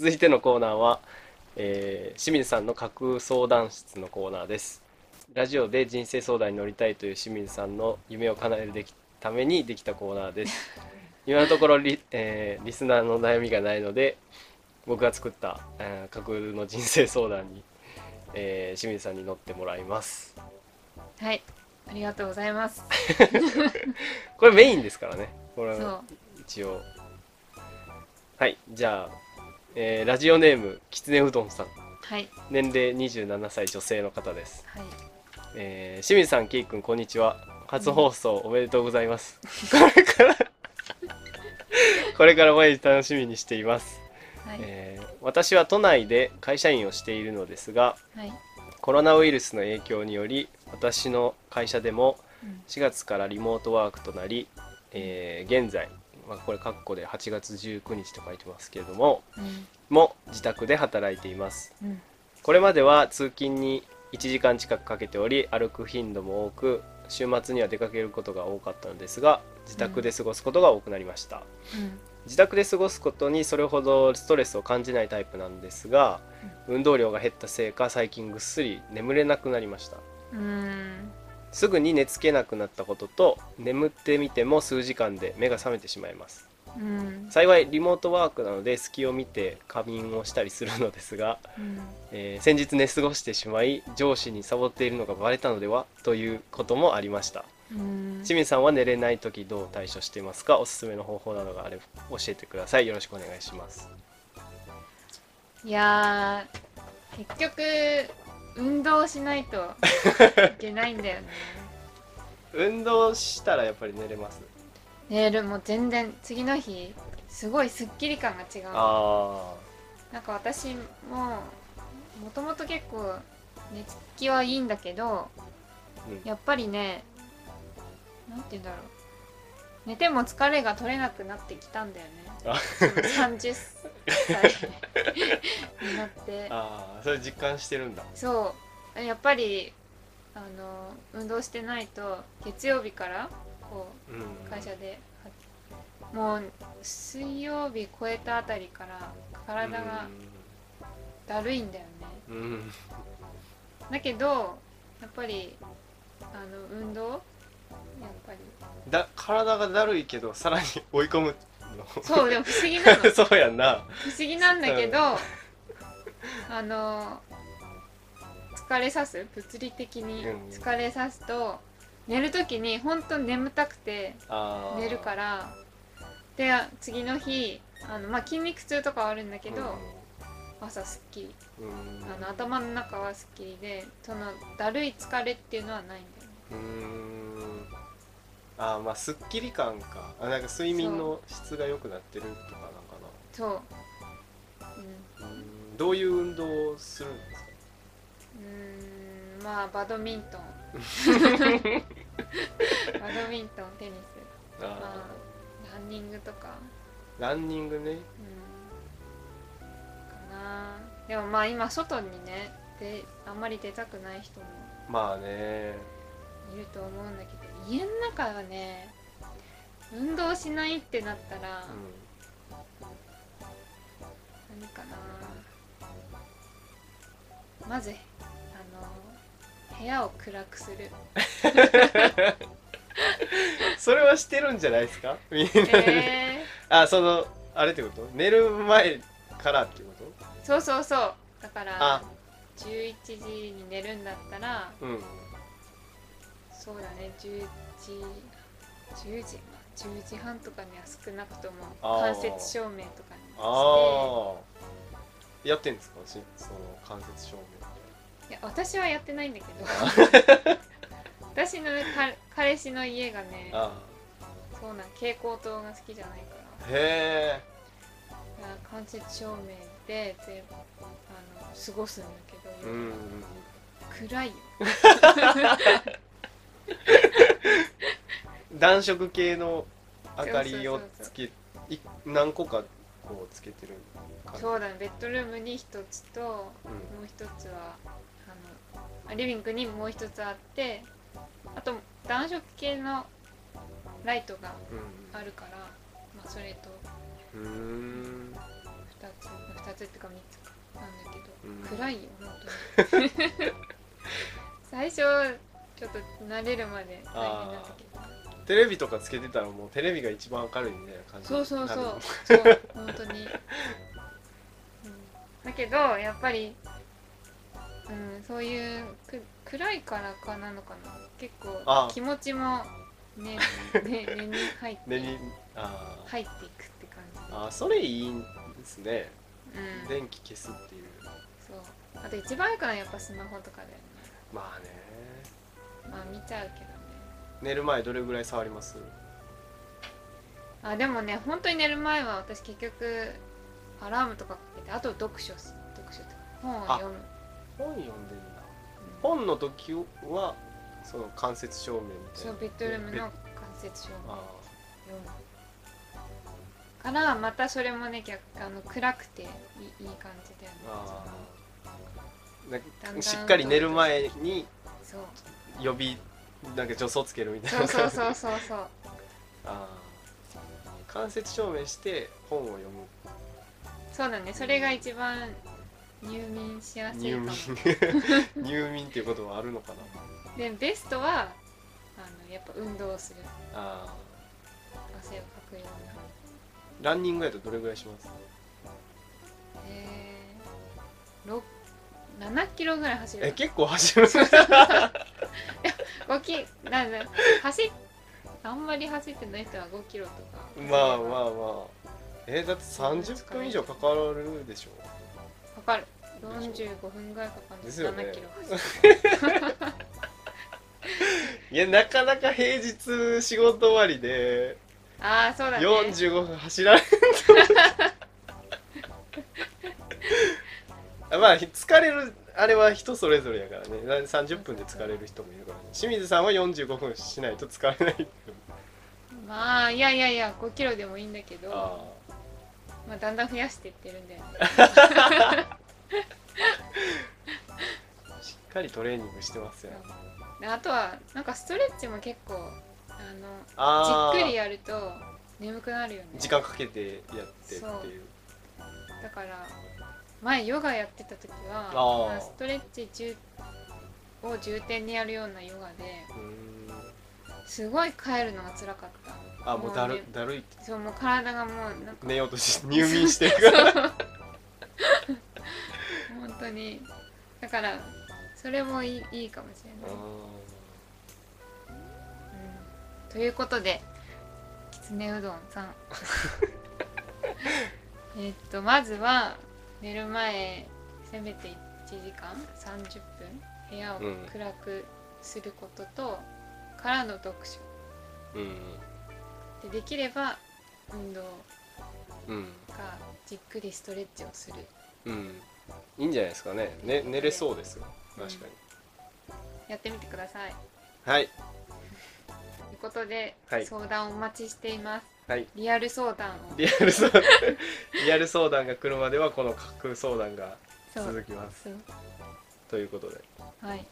続いてのコーナーは、えー清水さんの架空相談室のコーナーです。ラジオで人生相談に乗りたいという清水さんの夢を叶えるできためにできたコーナーです。今のところリ, えーリスナーの悩みがないので僕が作った、えー架空の人生相談に、えー清水さんに乗ってもらいます。はい。ありがとうございます。これメインですからね。これ一応。はい。じゃあ、えーラジオネームきつねうどんさん。はい。年齢27歳女性の方です、はい。えー清水さんけいくんこんにちは。初放送おめでとうございます、これからこれから毎日楽しみにしています、はい。えー私は都内で会社員をしているのですがはい。コロナウイルスの影響により私の会社でもうん。4月からリモートワークとなり、えー現在、まあ、これ括弧で8月19日と書いてますけれどもうん。も自宅で働いています。うん。これまでは通勤に1時間近くかけており歩く頻度も多く週末には出かけることが多かったのですが自宅で過ごすことが多くなりました、自宅で過ごすことにそれほどストレスを感じないタイプなんですが、運動量が減ったせいか最近ぐっすり眠れなくなりました。うんうんすぐに寝つけなくなったことと眠ってみても数時間で目が覚めてしまいます。うん。幸いリモートワークなので隙を見て仮眠をしたりするのですが、うん。えー先日寝過ごしてしまい上司にサボっているのがバレたのではということもありました。うん。清水さんは寝れない時どう対処していますか？おすすめの方法などがあれば教えてください。よろしくお願いします。いやー結局運動しないといけないんだよね。運動したらやっぱり寝れます？寝るもう全然次の日すごいスッキリ感が違うあなんか私ももともと結構寝つきはいいんだけどうん。やっぱりねなんて言うんだろう寝ても疲れが取れなくなってきたんだよね。あ。30歳になって。あーそれ実感してるんだ。そう。やっぱりあの運動してないと月曜日からこうん。う会社でもう水曜日超えたあたりから体がだるいんだよね。うんうん。だけどやっぱりあの運動やっぱり。だ体がだるいけどさらに追い込むの。そうでも不思議なの。そうやんな。不思議なんだけどあの疲れさす？物理的にうん。疲れさすと寝る時に本当に眠たくて寝るからで次の日あの、まあ、筋肉痛とかはあるんだけど、朝すっきり。うん。うんあの頭の中はすっきりでそのだるい疲れっていうのはないんだよねあーまあすっきり感か。あなんか睡眠の質が良くなってるとかなんかそう、うん、どういう運動をするんですか？ーんまあバドミントン。バドミントンテニス。まああランニングとか。ーランニングね。うん。かな。でもまあ今外にねであんまり出たくない人も。まあね。いると思うんだけど家の中はね運動しないってなったら、何かなまずあの部屋を暗くする。それはしてるんじゃないですか？みんなで、えあそのあれってこと？寝る前からってこー、そうそうそう。だからあ。11時に寝るんだったらとうんそうだね。10時10時まあ10時半とかには少なくとも間接照明とかにして。ああやってんですか？しその間接照いや私はやってないんだけど。私の、彼氏の家がねそうなん蛍光灯が好きじゃないから。あへえ間接照明でであの過ごすんだけど、うん。暗いよ 暖色系の明かりをつけい何個かこうつけてるそうだねベッドルームに一つと、うん。もう一つはあのあリビングにもう一つあってあと暖色系のライトがあるから、まあ、それとうんうーんつ2つっていうか3つかなんだけど、うん。暗いよ本当に。最初ちょっと慣れるまで大変だったけどテレビとかつけてたらもうテレビが一番明るいみたいな感じそうそうそう。そう本当に、うん、だけどやっぱり、うん、そういうく暗いからかなのかな。結構あ。気持ちもね ね根に入って根にあー。入っていくって感じ。あーそれいいんですね。うん。電気消すっていう。そう。あと一番いいかなやっぱスマホとかだよね。まあね。まあ見ちゃうけど。ね寝る前どれぐらい触ります？あでもね本当に寝る前は私結局アラームとかかけてあと読書す読書とか本を読む、本読んでんだ。うん本の時はその間接照明みたいな。そうベッドルームの間接照明。あ読む。からまたそれもね逆あの暗くていいいい感じだよね。ー。あーなんだんだんかしっかり寝る前にそう。予備なんか助走つけるみたいそうなそうそうそうそう。あー間接照明して本を読む。そうだね。それが一番入眠しやすいか入も眠。入眠っていうことはあるのかな。でベストはあのやっぱ運動をする。あ汗をかくような。ーランニングやとどれぐらいします？えー、ろ7キロぐらい走る。え結構走る 5キなんだ走っあんまり走ってない人は5キロとか。まあまあまあ。えーだって30分以上かかるでしょ。かかる。45分ぐらいかかる。ですよね。7キロいやなかなか平日仕事終わりでああそうだね。45分走られんと まあ疲れるあれは人それぞれやからね。30分で疲れる人もいるからね。清水さんは45分しないと疲れないまあいやいやいや5キロでもいいんだけどあまあ、だんだん増やしていってるんだよね。あしっかりトレーニングしてますよ。であとはなんかストレッチも結構あのじっくりやると眠くなるよね。時間かけてやってっていう。だから前ヨガやってた時はあー。まあストレッチ重を重点にやるようなヨガですごい帰るのが辛かった。あもうだるねだるいそうもう体がもうなんか寝ようとして入眠してる。から本当に。だからそれもいいいいかもしれない、うん、ということできつねうどんさん。えっとまずは寝る前せめて1時間30分部屋をうん。暗くすることと、からの読書。うん。でできれば運動うん。かじっくりストレッチをする。うん。いいんじゃないですかね。ね寝れそうですよ。確かに、やってみてください。はい。ということで、はい。相談お待ちしていますはい。リアル相談を。リアル相談。リアル相談が来るまではこの架空相談がそう続きます。そう。ということで。はい